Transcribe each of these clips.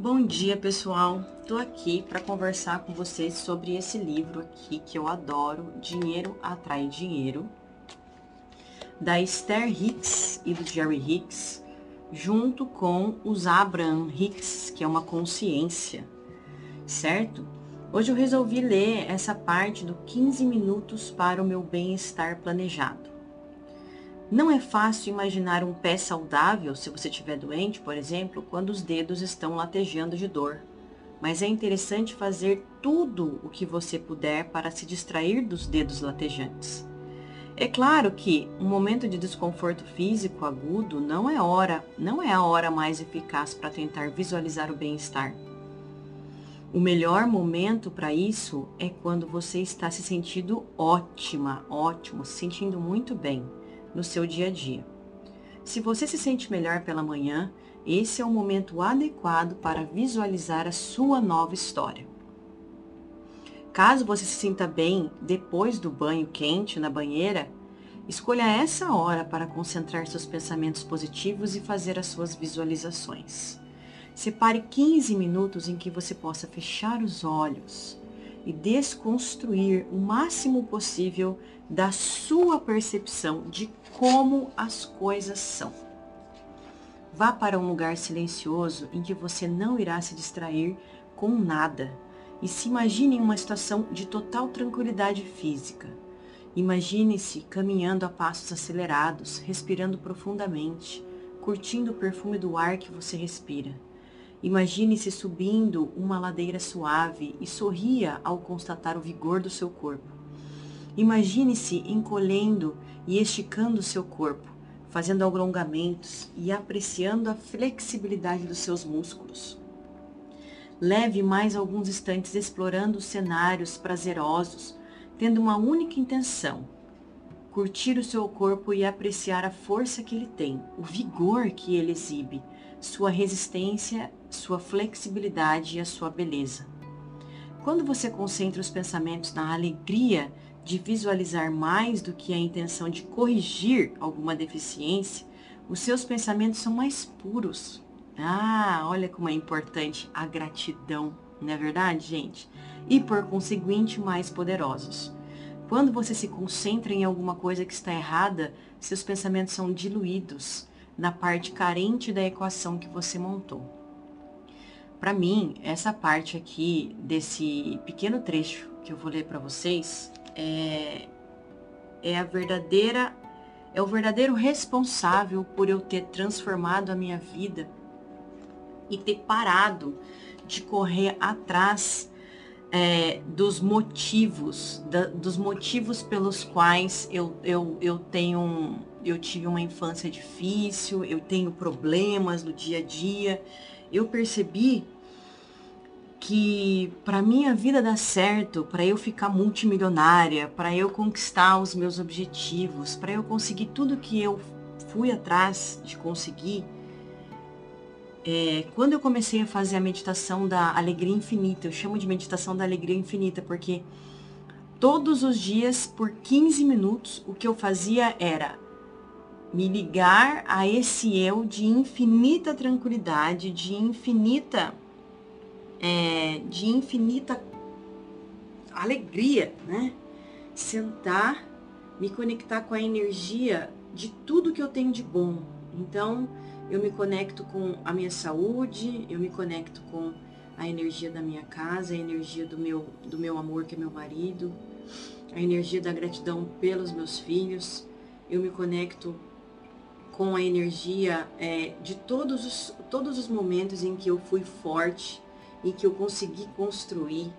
Bom dia, pessoal. Tô aqui para conversar com vocês sobre esse livro aqui que eu adoro, Dinheiro Atrai Dinheiro, da Esther Hicks e do Jerry Hicks, junto com os Abraham Hicks, que é uma consciência, certo? Hoje eu resolvi ler essa parte do 15 minutos para o meu bem-estar planejado. Não é fácil imaginar um pé saudável se você estiver doente, por exemplo, quando os dedos estão latejando de dor. Mas é interessante fazer tudo o que você puder para se distrair dos dedos latejantes. É claro que um momento de desconforto físico agudo não é hora, não é a hora mais eficaz para tentar visualizar o bem-estar. O melhor momento para isso é quando você está se sentindo ótima, ótimo, se sentindo muito bem no seu dia a dia. Se você se sente melhor pela manhã, esse é o momento adequado para visualizar a sua nova história. Caso você se sinta bem depois do banho quente na banheira, escolha essa hora para concentrar seus pensamentos positivos e fazer as suas visualizações. Separe 15 minutos em que você possa fechar os olhos e desconstruir o máximo possível da sua percepção de como as coisas são. Vá para um lugar silencioso em que você não irá se distrair com nada e se imagine em uma situação de total tranquilidade física. Imagine-se caminhando a passos acelerados, respirando profundamente, curtindo o perfume do ar que você respira. Imagine-se subindo uma ladeira suave e sorria ao constatar o vigor do seu corpo. Imagine-se encolhendo e esticando o seu corpo, fazendo alongamentos e apreciando a flexibilidade dos seus músculos. Leve mais alguns instantes explorando cenários prazerosos, tendo uma única intenção: curtir o seu corpo e apreciar a força que ele tem, o vigor que ele exibe, sua resistência, sua flexibilidade e a sua beleza. Quando você concentra os pensamentos na alegria de visualizar mais do que a intenção de corrigir alguma deficiência, os seus pensamentos são mais puros. Ah, olha como é importante a gratidão, não é verdade, gente? E por conseguinte, mais poderosos. Quando você se concentra em alguma coisa que está errada, seus pensamentos são diluídos na parte carente da equação que você montou. Para mim, essa parte aqui desse pequeno trecho que eu vou ler para vocês é, é a verdadeira é o verdadeiro responsável por eu ter transformado a minha vida e ter parado de correr atrás é, dos motivos, da, dos motivos pelos quais eu, eu, eu tenho, eu tive uma infância difícil, eu tenho problemas no dia a dia. Eu percebi que para minha vida dar certo, para eu ficar multimilionária, para eu conquistar os meus objetivos, para eu conseguir tudo que eu fui atrás de conseguir, é, quando eu comecei a fazer a meditação da alegria infinita, eu chamo de meditação da alegria infinita, porque todos os dias, por 15 minutos, o que eu fazia era me ligar a esse eu de infinita tranquilidade, de infinita é, de infinita alegria, né? Sentar, me conectar com a energia de tudo que eu tenho de bom. Então, eu me conecto com a minha saúde, eu me conecto com a energia da minha casa, a energia do meu, do meu amor, que é meu marido, a energia da gratidão pelos meus filhos. Eu me conecto com a energia é, de todos os, todos os momentos em que eu fui forte, e que eu consegui construir,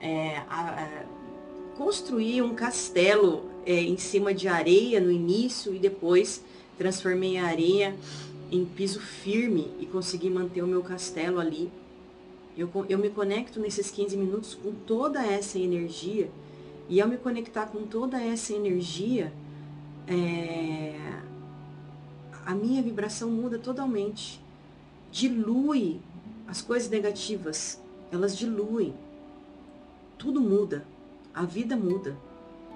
é, a, a, construir um castelo é, em cima de areia no início e depois transformei a areia em piso firme e consegui manter o meu castelo ali. Eu, eu me conecto nesses 15 minutos com toda essa energia e ao me conectar com toda essa energia, é, a minha vibração muda totalmente. Dilui as coisas negativas, elas diluem. Tudo muda. A vida muda.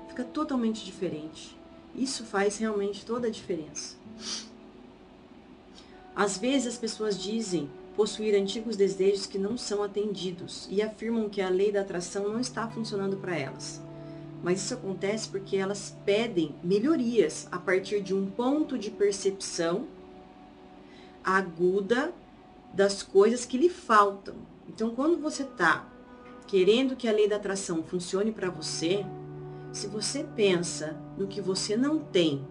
Fica totalmente diferente. Isso faz realmente toda a diferença. Às vezes as pessoas dizem possuir antigos desejos que não são atendidos e afirmam que a lei da atração não está funcionando para elas. Mas isso acontece porque elas pedem melhorias a partir de um ponto de percepção aguda das coisas que lhe faltam. Então, quando você está querendo que a lei da atração funcione para você, se você pensa no que você não tem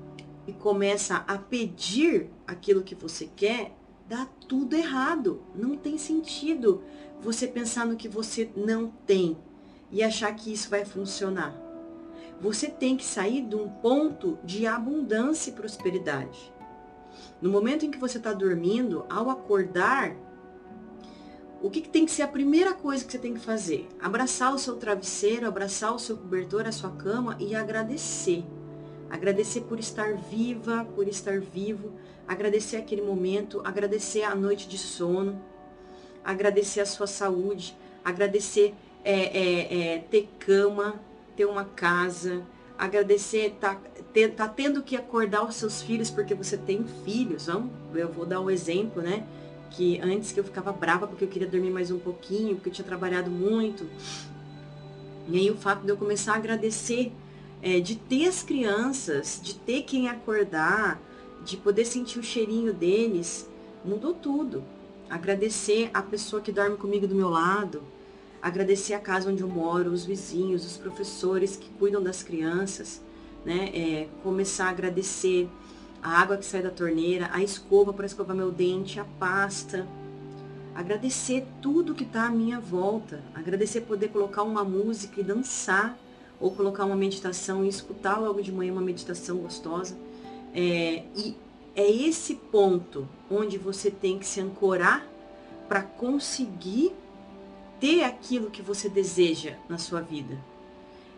e começa a pedir aquilo que você quer, dá tudo errado. Não tem sentido você pensar no que você não tem e achar que isso vai funcionar. Você tem que sair de um ponto de abundância e prosperidade. No momento em que você está dormindo, ao acordar, o que, que, tem que ser a primeira coisa que você tem que fazer? Abraçar o seu travesseiro, abraçar o seu cobertor, a sua cama e agradecer. Agradecer por estar viva, por estar vivo, agradecer aquele momento, agradecer a noite de sono, agradecer a sua saúde, agradecer é, é, é, ter cama, ter uma casa, agradecer tá, ter, tá tendo que acordar os seus filhos porque você tem filhos, não? Eu vou dar um exemplo, né? Que antes que eu ficava brava porque eu queria dormir mais um pouquinho, porque eu tinha trabalhado muito. E aí o fato de eu começar a agradecer é, de ter as crianças, de ter quem acordar, de poder sentir o cheirinho deles, mudou tudo. Agradecer a pessoa que dorme comigo do meu lado, agradecer a casa onde eu moro, os vizinhos, os professores que cuidam das crianças, né? É, começar a agradecer a água que sai da torneira, a escova para escovar meu dente, a pasta. Agradecer tudo que está à minha volta. Agradecer poder colocar uma música e dançar, ou colocar uma meditação e escutar logo de manhã uma meditação gostosa. É, e é esse ponto onde você tem que se ancorar para conseguir ter aquilo que você deseja na sua vida.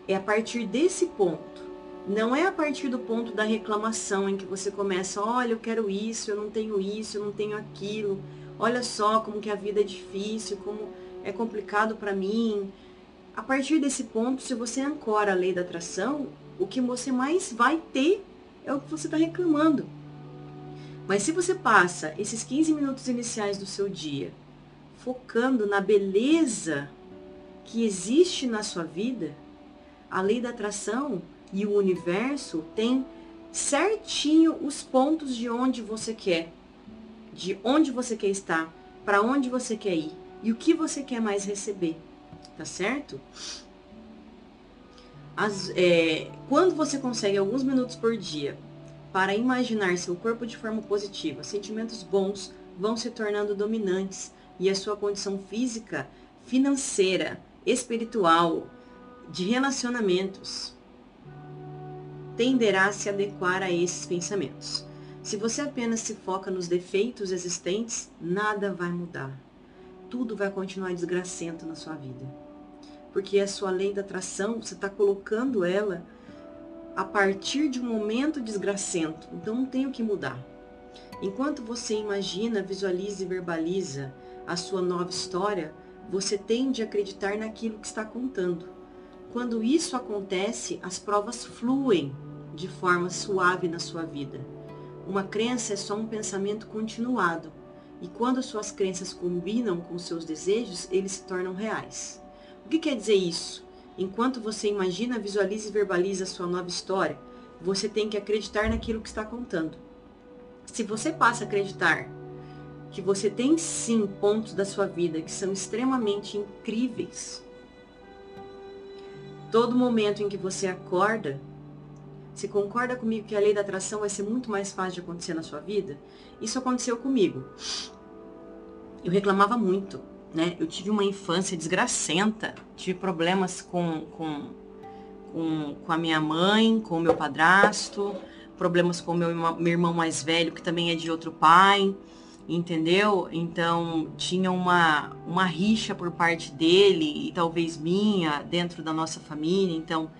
É a partir desse ponto. Não é a partir do ponto da reclamação em que você começa, olha, eu quero isso, eu não tenho isso, eu não tenho aquilo. Olha só como que a vida é difícil, como é complicado para mim. A partir desse ponto, se você ancora a lei da atração, o que você mais vai ter é o que você está reclamando. Mas se você passa esses 15 minutos iniciais do seu dia focando na beleza que existe na sua vida, a lei da atração e o universo tem certinho os pontos de onde você quer, de onde você quer estar, para onde você quer ir e o que você quer mais receber, tá certo? As, é, quando você consegue alguns minutos por dia para imaginar seu corpo de forma positiva, sentimentos bons vão se tornando dominantes e a sua condição física, financeira, espiritual, de relacionamentos tenderá a se adequar a esses pensamentos. Se você apenas se foca nos defeitos existentes, nada vai mudar. Tudo vai continuar desgracento na sua vida porque a sua lei da atração, você está colocando ela a partir de um momento desgracento. Então não tem o que mudar. Enquanto você imagina, visualiza e verbaliza a sua nova história, você tende a acreditar naquilo que está contando. Quando isso acontece, as provas fluem de forma suave na sua vida. Uma crença é só um pensamento continuado, e quando suas crenças combinam com seus desejos, eles se tornam reais. O que quer dizer isso? Enquanto você imagina, visualiza e verbaliza a sua nova história, você tem que acreditar naquilo que está contando. Se você passa a acreditar que você tem sim pontos da sua vida que são extremamente incríveis, todo momento em que você acorda, você concorda comigo que a lei da atração vai ser muito mais fácil de acontecer na sua vida? Isso aconteceu comigo. Eu reclamava muito né? Eu tive uma infância desgracenta, tive problemas com, com, com, com a minha mãe, com o meu padrasto, problemas com o meu, meu irmão mais velho, que também é de outro pai, entendeu? Então tinha uma, uma rixa por parte dele e talvez minha dentro da nossa família, então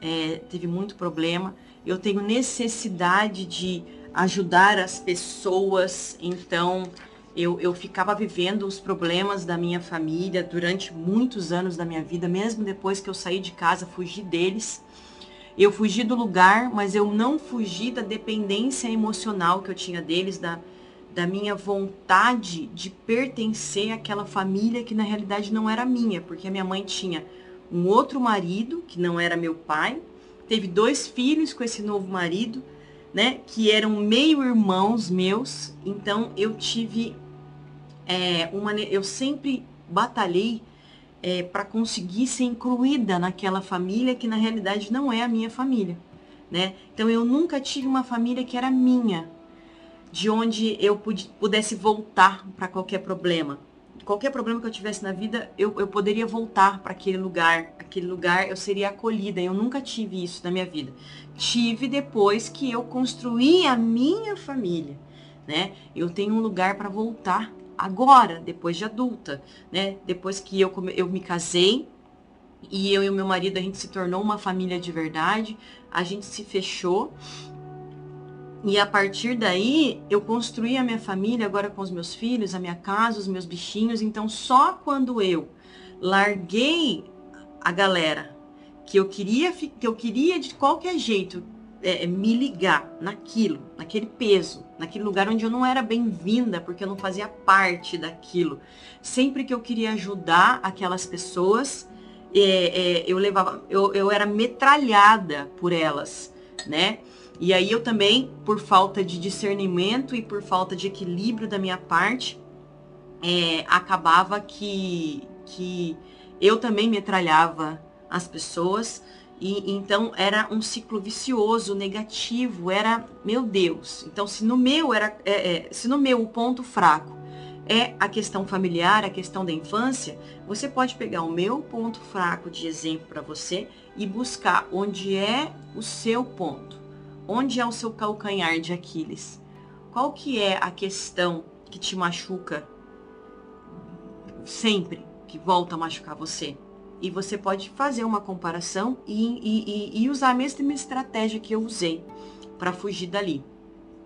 é, teve muito problema. Eu tenho necessidade de ajudar as pessoas, então eu, eu ficava vivendo os problemas da minha família durante muitos anos da minha vida, mesmo depois que eu saí de casa, fugi deles. Eu fugi do lugar, mas eu não fugi da dependência emocional que eu tinha deles, da, da minha vontade de pertencer àquela família que na realidade não era minha, porque a minha mãe tinha um outro marido, que não era meu pai, teve dois filhos com esse novo marido, né, que eram meio irmãos meus, então eu tive é, uma, eu sempre batalhei é, para conseguir ser incluída naquela família que na realidade não é a minha família, né? Então eu nunca tive uma família que era minha, de onde eu pudesse voltar para qualquer problema. Qualquer problema que eu tivesse na vida, eu, eu poderia voltar para aquele lugar. Aquele lugar eu seria acolhida. Eu nunca tive isso na minha vida. Tive depois que eu construí a minha família, né? Eu tenho um lugar para voltar agora, depois de adulta, né? Depois que eu, eu me casei, e eu e o meu marido a gente se tornou uma família de verdade, a gente se fechou e a partir daí, eu construí a minha família agora com os meus filhos, a minha casa, os meus bichinhos. Então, só quando eu larguei a galera que eu queria, que eu queria de qualquer jeito é, é, me ligar naquilo, naquele peso, naquele lugar onde eu não era bem-vinda, porque eu não fazia parte daquilo. Sempre que eu queria ajudar aquelas pessoas, é, é, eu levava, eu, eu era metralhada por elas, né? E aí eu também, por falta de discernimento e por falta de equilíbrio da minha parte, é, acabava que, que eu também metralhava as pessoas. E então era um ciclo vicioso, negativo, era, meu Deus. Então, se no meu era, é, é, se no meu o ponto fraco é a questão familiar, a questão da infância, você pode pegar o meu ponto fraco de exemplo para você e buscar onde é o seu ponto. Onde é o seu calcanhar de Aquiles? Qual que é a questão que te machuca sempre, que volta a machucar você? E você pode fazer uma comparação e, e, e usar a mesma estratégia que eu usei para fugir dali.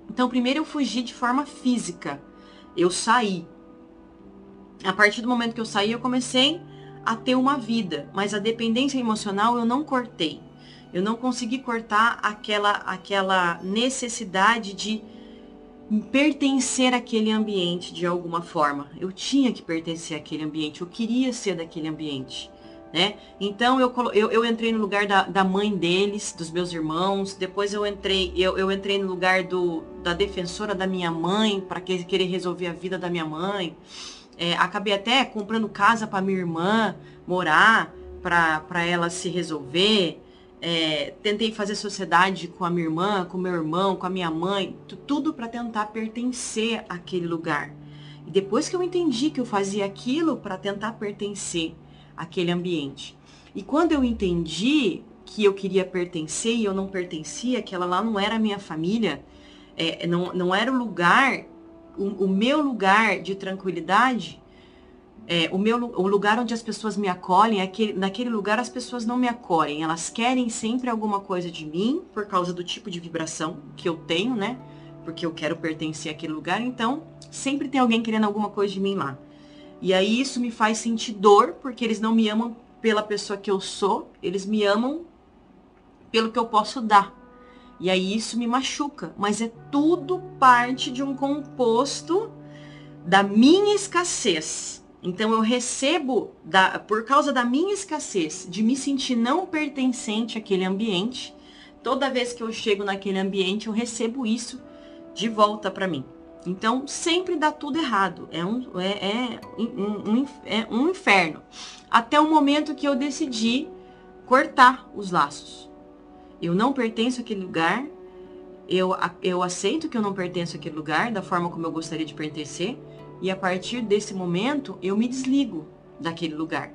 Então, primeiro eu fugi de forma física. Eu saí. A partir do momento que eu saí, eu comecei a ter uma vida, mas a dependência emocional eu não cortei. Eu não consegui cortar aquela, aquela necessidade de pertencer àquele ambiente de alguma forma. Eu tinha que pertencer àquele ambiente, eu queria ser daquele ambiente. Né? Então eu, eu, eu entrei no lugar da, da, mãe deles, dos meus irmãos, depois eu entrei, eu, eu entrei no lugar do, da defensora da minha mãe, para que, querer resolver a vida da minha mãe. É, acabei até comprando casa para minha irmã morar, para ela se resolver é, tentei fazer sociedade com a minha irmã, com meu irmão, com a minha mãe, tudo para tentar pertencer àquele lugar. E depois que eu entendi que eu fazia aquilo para tentar pertencer àquele ambiente. E quando eu entendi que eu queria pertencer e eu não pertencia, aquela lá não era a minha família, é, não, não era o lugar, o, o meu lugar de tranquilidade, é, o, meu, o lugar onde as pessoas me acolhem, aquele, naquele lugar as pessoas não me acolhem. Elas querem sempre alguma coisa de mim, por causa do tipo de vibração que eu tenho, né? Porque eu quero pertencer àquele lugar. Então, sempre tem alguém querendo alguma coisa de mim lá. E aí isso me faz sentir dor, porque eles não me amam pela pessoa que eu sou, eles me amam pelo que eu posso dar. E aí isso me machuca. Mas é tudo parte de um composto da minha escassez então eu recebo, da, por causa da minha escassez, de me sentir não pertencente àquele ambiente, toda vez que eu chego naquele ambiente, eu recebo isso de volta para mim. Então sempre dá tudo errado. É um, é, é, um, um, é um inferno. Até o momento que eu decidi cortar os laços. Eu não pertenço àquele lugar. Eu, eu aceito que eu não pertenço àquele lugar da forma como eu gostaria de pertencer e a partir desse momento, eu me desligo daquele lugar.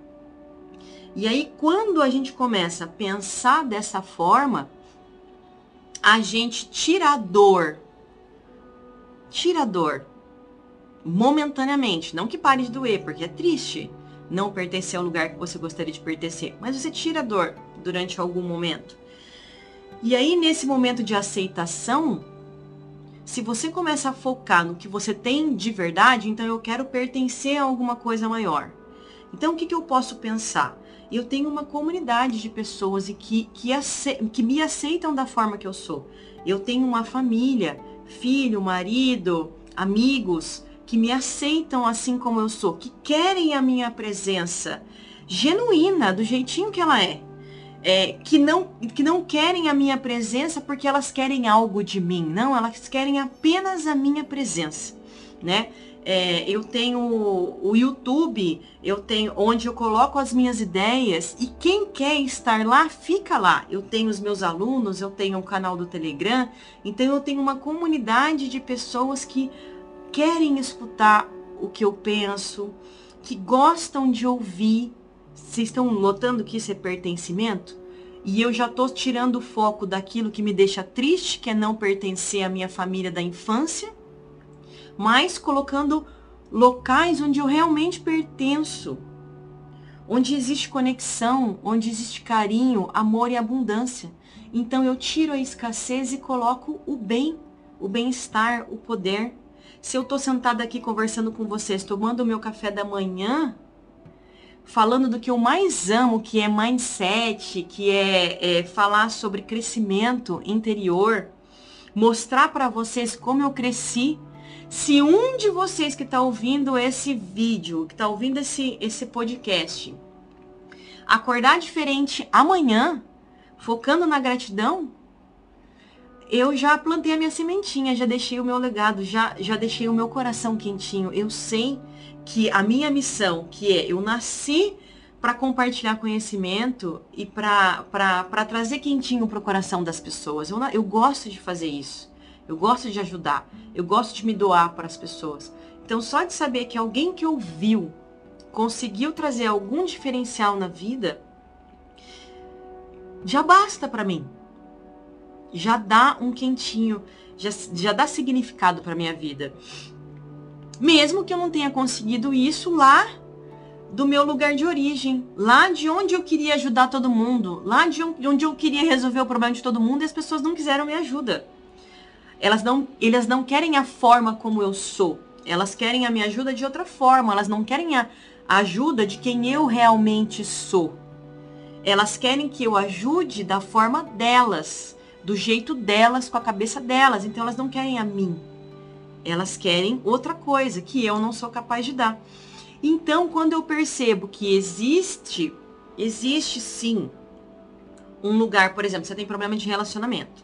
E aí, quando a gente começa a pensar dessa forma, a gente tira a dor. Tira a dor. Momentaneamente. Não que pare de doer, porque é triste não pertencer ao lugar que você gostaria de pertencer. Mas você tira a dor durante algum momento. E aí, nesse momento de aceitação, se você começa a focar no que você tem de verdade, então eu quero pertencer a alguma coisa maior. Então, o que, que eu posso pensar? Eu tenho uma comunidade de pessoas que, que, que me aceitam da forma que eu sou. Eu tenho uma família, filho, marido, amigos que me aceitam assim como eu sou, que querem a minha presença genuína, do jeitinho que ela é. É, que, não, que não querem a minha presença porque elas querem algo de mim. Não, elas querem apenas a minha presença, né? É, eu tenho o YouTube, eu tenho onde eu coloco as minhas ideias e quem quer estar lá, fica lá. Eu tenho os meus alunos, eu tenho o canal do Telegram, então eu tenho uma comunidade de pessoas que querem escutar o que eu penso, que gostam de ouvir. Vocês estão notando que isso é pertencimento? E eu já estou tirando o foco daquilo que me deixa triste, que é não pertencer à minha família da infância mas colocando locais onde eu realmente pertenço, onde existe conexão, onde existe carinho, amor e abundância. Então eu tiro a escassez e coloco o bem, o bem-estar, o poder. Se eu estou sentada aqui conversando com vocês, tomando o meu café da manhã, falando do que eu mais amo, que é mindset, que é, é falar sobre crescimento interior, mostrar para vocês como eu cresci. Se um de vocês que está ouvindo esse vídeo, que está ouvindo esse, esse podcast, acordar diferente amanhã, focando na gratidão, eu já plantei a minha sementinha, já deixei o meu legado, já, já deixei o meu coração quentinho. Eu sei que a minha missão, que é eu nasci para compartilhar conhecimento e para trazer quentinho para o coração das pessoas. Eu, eu gosto de fazer isso. Eu gosto de ajudar. Eu gosto de me doar para as pessoas. Então, só de saber que alguém que ouviu conseguiu trazer algum diferencial na vida, já basta para mim. Já dá um quentinho, já, já dá significado para minha vida. Mesmo que eu não tenha conseguido isso lá do meu lugar de origem, lá de onde eu queria ajudar todo mundo, lá de onde eu queria resolver o problema de todo mundo e as pessoas não quiseram me ajuda. Elas não, elas não querem a forma como eu sou. Elas querem a minha ajuda de outra forma. Elas não querem a ajuda de quem eu realmente sou. Elas querem que eu ajude da forma delas, do jeito delas, com a cabeça delas. Então elas não querem a mim. Elas querem outra coisa que eu não sou capaz de dar. Então, quando eu percebo que existe, existe sim um lugar, por exemplo, você tem problema de relacionamento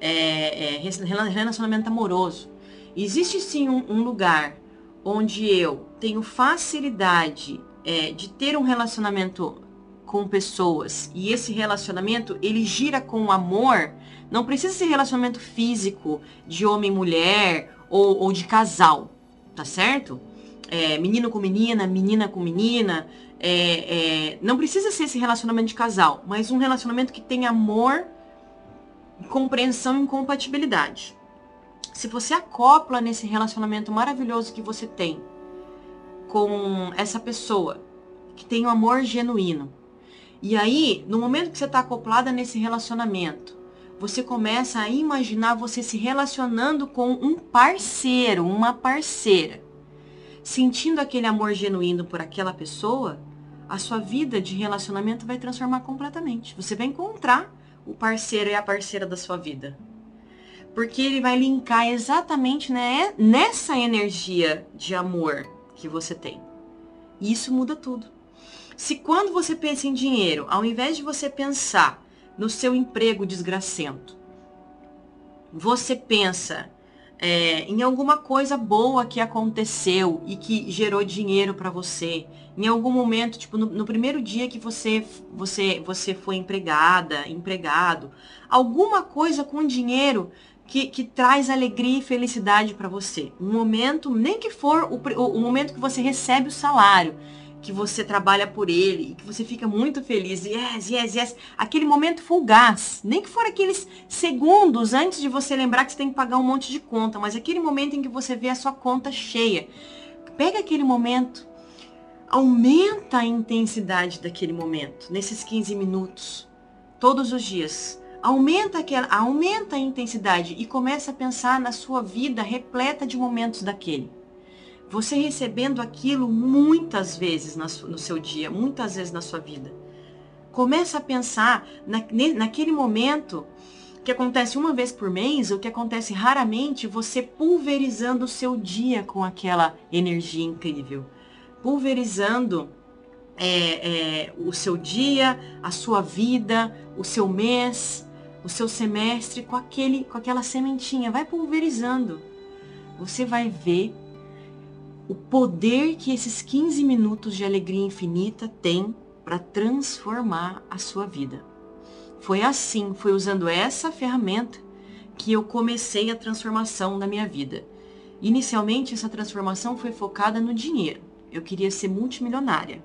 é, é, relacionamento amoroso. Existe sim um, um, lugar onde eu tenho facilidade é, de ter um relacionamento com pessoas e esse relacionamento ele gira com amor. Não precisa ser relacionamento físico de homem e mulher ou, ou de casal, tá certo? É, menino com menina, menina com menina. É, é, não precisa ser esse relacionamento de casal, mas um relacionamento que tem amor compreensão e compatibilidade. Se você acopla nesse relacionamento maravilhoso que você tem com essa pessoa, que tem um amor genuíno, e aí, no momento que você está acoplada nesse relacionamento, você começa a imaginar você se relacionando com um parceiro, uma parceira. Sentindo aquele amor genuíno por aquela pessoa, a sua vida de relacionamento vai transformar completamente. Você vai encontrar o parceiro é a parceira da sua vida. Porque ele vai linkar exatamente né, nessa energia de amor que você tem. E isso muda tudo. Se quando você pensa em dinheiro, ao invés de você pensar no seu emprego desgracento, você pensa é, em alguma coisa boa que aconteceu e que gerou dinheiro para você, em algum momento, tipo no, no, primeiro dia que você você você foi empregada, empregado, alguma coisa com dinheiro que, que traz alegria e felicidade para você. Um momento, nem que for o, o, o momento que você recebe o salário, que você trabalha por ele e que você fica muito feliz. Yes, yes, yes. Aquele momento fugaz. Nem que for aqueles segundos antes de você lembrar que você tem que pagar um monte de conta, mas aquele momento em que você vê a sua conta cheia. Pega aquele momento aumenta a intensidade daquele momento, nesses 15 minutos, todos os dias. Aumenta, aquela, aumenta a intensidade e começa a pensar na sua vida repleta de momentos daquele. Você recebendo aquilo muitas vezes no seu dia, muitas vezes na sua vida. Começa a pensar na, naquele momento que acontece uma vez por mês, o que acontece raramente, você pulverizando o seu dia com aquela energia incrível. Pulverizando é, é, o seu dia, a sua vida, o seu mês, o seu semestre com, aquele, com aquela sementinha. Vai pulverizando. Você vai ver o poder que esses 15 minutos de alegria infinita têm para transformar a sua vida. Foi assim, foi usando essa ferramenta que eu comecei a transformação da minha vida. Inicialmente, essa transformação foi focada no dinheiro. Eu queria ser multimilionária.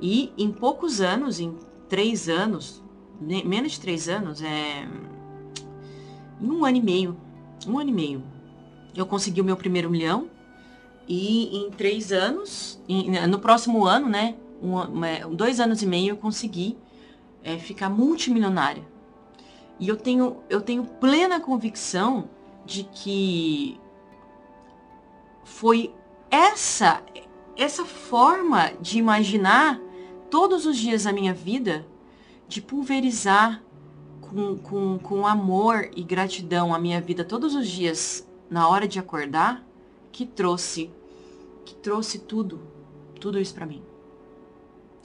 E em poucos anos, em três anos, menos de três anos, é. Em um ano e meio. Um ano e meio. Eu consegui o meu primeiro milhão. E em três anos, em, no próximo ano, né? Um, dois anos e meio eu consegui é, ficar multimilionária. E eu tenho, eu tenho plena convicção de que foi essa essa forma de imaginar todos os dias da minha vida, de pulverizar com, com, com amor e gratidão a minha vida todos os dias na hora de acordar, que trouxe, que trouxe tudo, tudo isso para mim.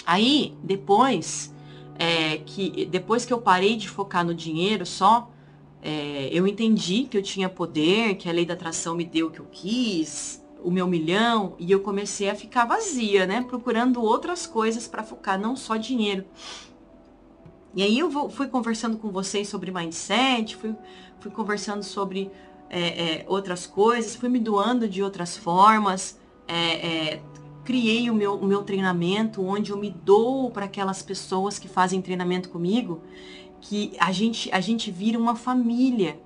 Aí, depois, é, que depois que eu parei de focar no dinheiro só, é, eu entendi que eu tinha poder, que a lei da atração me deu o que eu quis, o meu milhão, e eu comecei a ficar vazia, né? Procurando outras coisas para focar, não só dinheiro. E aí eu vou, fui conversando com vocês sobre mindset, fui, fui conversando sobre é, é, outras coisas, fui me doando de outras formas, é, é criei o meu, o meu treinamento, onde eu me dou para aquelas pessoas que fazem treinamento comigo, que a gente, a gente vira uma família,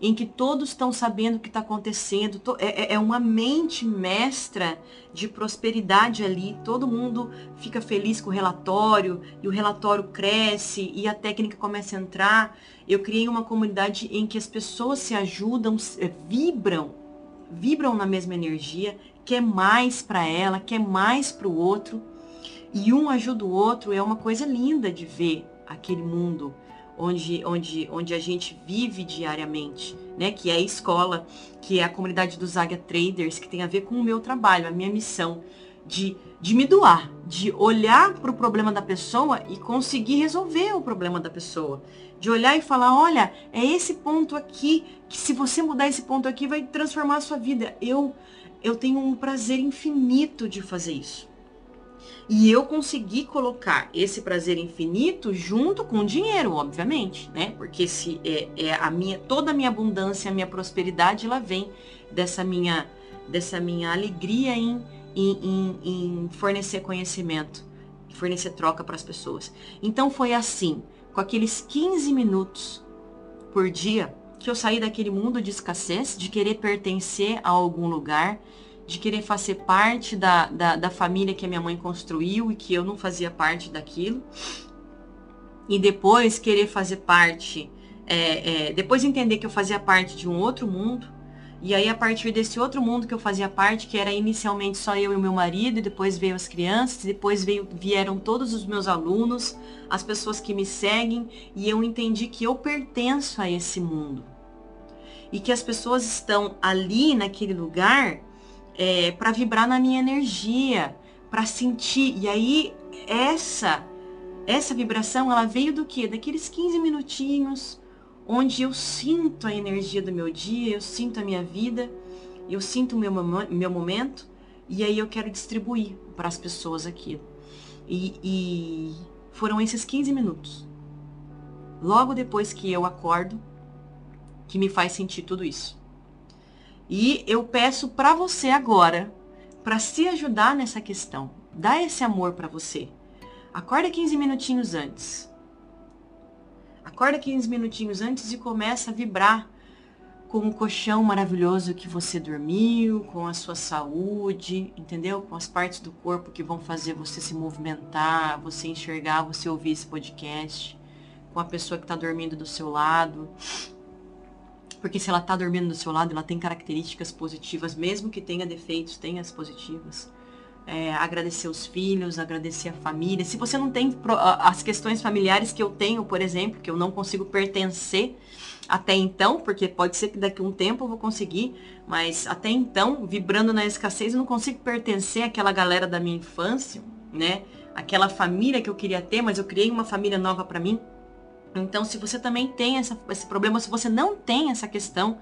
em que todos estão sabendo o que está acontecendo, é, é, é uma mente mestra de prosperidade ali, todo mundo fica feliz com o relatório, e o relatório cresce, e a técnica começa a entrar. Eu criei uma comunidade em que as pessoas se ajudam, vibram, vibram na mesma energia quer mais para ela, quer mais para o outro. E um ajuda o outro, é uma coisa linda de ver aquele mundo onde, onde, onde a gente vive diariamente, né? Que é a escola, que é a comunidade dos Águia Traders, que tem a ver com o meu trabalho, a minha missão de, de me doar, de olhar para o problema da pessoa e conseguir resolver o problema da pessoa. De olhar e falar, olha, é esse ponto aqui, que se você mudar esse ponto aqui, vai transformar a sua vida. Eu eu tenho um prazer infinito de fazer isso. E eu consegui colocar esse prazer infinito junto com o dinheiro, obviamente, né? Porque se é, é, a minha toda a minha abundância, a minha prosperidade, ela vem dessa minha dessa minha alegria em, em, em, em fornecer conhecimento, fornecer troca para as pessoas. Então foi assim, com aqueles 15 minutos por dia, que eu saí daquele mundo de escassez, de querer pertencer a algum lugar, de querer fazer parte da, da, da família que a minha mãe construiu e que eu não fazia parte daquilo. E depois querer fazer parte, é, é, depois entender que eu fazia parte de um outro mundo. E aí, a partir desse outro mundo que eu fazia parte, que era inicialmente só eu e meu marido, e depois veio as crianças, depois veio, vieram todos os meus alunos, as pessoas que me seguem, e eu entendi que eu pertenço a esse mundo e que as pessoas estão ali naquele lugar é, para vibrar na minha energia, para sentir. E aí essa essa vibração ela veio do que? Daqueles 15 minutinhos onde eu sinto a energia do meu dia, eu sinto a minha vida, eu sinto o meu, meu momento e aí eu quero distribuir para as pessoas aquilo. E, e foram esses 15 minutos. Logo depois que eu acordo, que me faz sentir tudo isso. E eu peço para você agora, para se ajudar nessa questão, dá esse amor para você. Acorda 15 minutinhos antes. Acorda 15 minutinhos antes e começa a vibrar com o colchão maravilhoso que você dormiu, com a sua saúde, entendeu? Com as partes do corpo que vão fazer você se movimentar, você enxergar, você ouvir esse podcast, com a pessoa que está dormindo do seu lado. Porque se ela está dormindo do seu lado, ela tem características positivas, mesmo que tenha defeitos, tenha as positivas. é, agradecer os filhos, agradecer a família. Se você não tem as questões familiares que eu tenho, por exemplo, que eu não consigo pertencer até então, porque pode ser que daqui a um tempo eu vou conseguir, mas até então, vibrando na escassez, eu não consigo pertencer àquela galera da minha infância, né? Aquela família que eu queria ter, mas eu criei uma família nova para mim. Então, se você também tem essa, esse problema, se você não tem essa questão,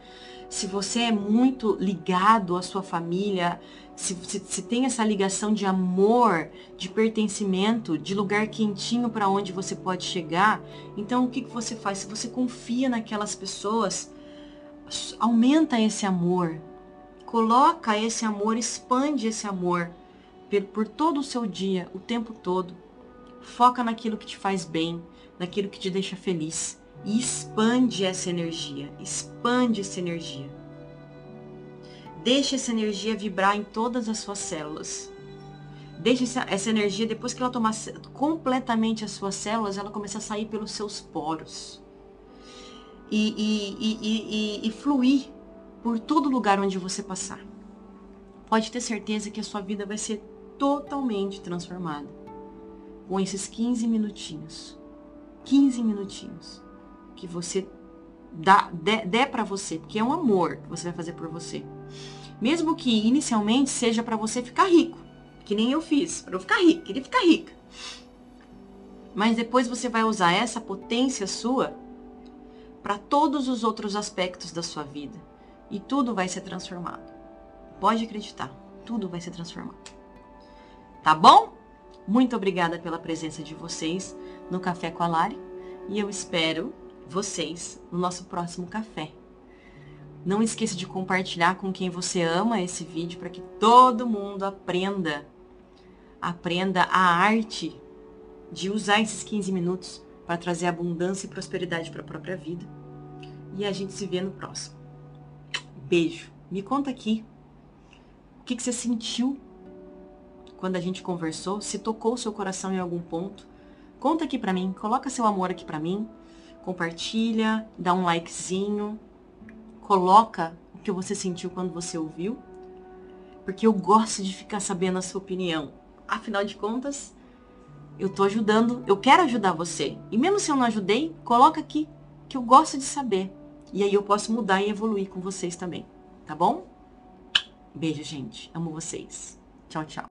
se você é muito ligado à sua família, se, se, se tem essa ligação de amor, de pertencimento, de lugar quentinho para onde você pode chegar, então o que, que você faz? Se você confia naquelas pessoas, aumenta esse amor, coloca esse amor, expande esse amor por, por todo o seu dia, o tempo todo. Foca naquilo que te faz bem, naquilo que te deixa feliz. E expande essa energia, expande essa energia. Deixe essa energia vibrar em todas as suas células. Deixe essa, energia, depois que ela tomar completamente as suas células, ela começa a sair pelos seus poros. E, e, e, e, fluir por todo lugar onde você passar. Pode ter certeza que a sua vida vai ser totalmente transformada. Com esses 15 minutinhos. 15 minutinhos. Que você dá, dê, dê para você. Porque é um amor que você vai fazer por você. Mesmo que inicialmente seja para você ficar rico, que nem eu fiz, para eu ficar rica, queria ficar rica. Mas depois você vai usar essa potência sua para todos os outros aspectos da sua vida e tudo vai ser transformado. Pode acreditar, tudo vai ser transformado. Tá bom? Muito obrigada pela presença de vocês no Café com a Lari e eu espero vocês no nosso próximo café. Não esqueça de compartilhar com quem você ama esse vídeo para que todo mundo aprenda. Aprenda a arte de usar esses 15 minutos para trazer abundância e prosperidade para a própria vida. E a gente se vê no próximo. Beijo. Me conta aqui o que, que você sentiu quando a gente conversou, se tocou o seu coração em algum ponto. Conta aqui para mim, coloca seu amor aqui para mim, compartilha, dá um likezinho coloca o que você sentiu quando você ouviu, porque eu gosto de ficar sabendo a sua opinião. Afinal de contas, eu tô ajudando, eu quero ajudar você. E mesmo se eu não ajudei, coloca aqui que eu gosto de saber. E aí eu posso mudar e evoluir com vocês também, tá bom? Beijo, gente. Amo vocês. Tchau, tchau.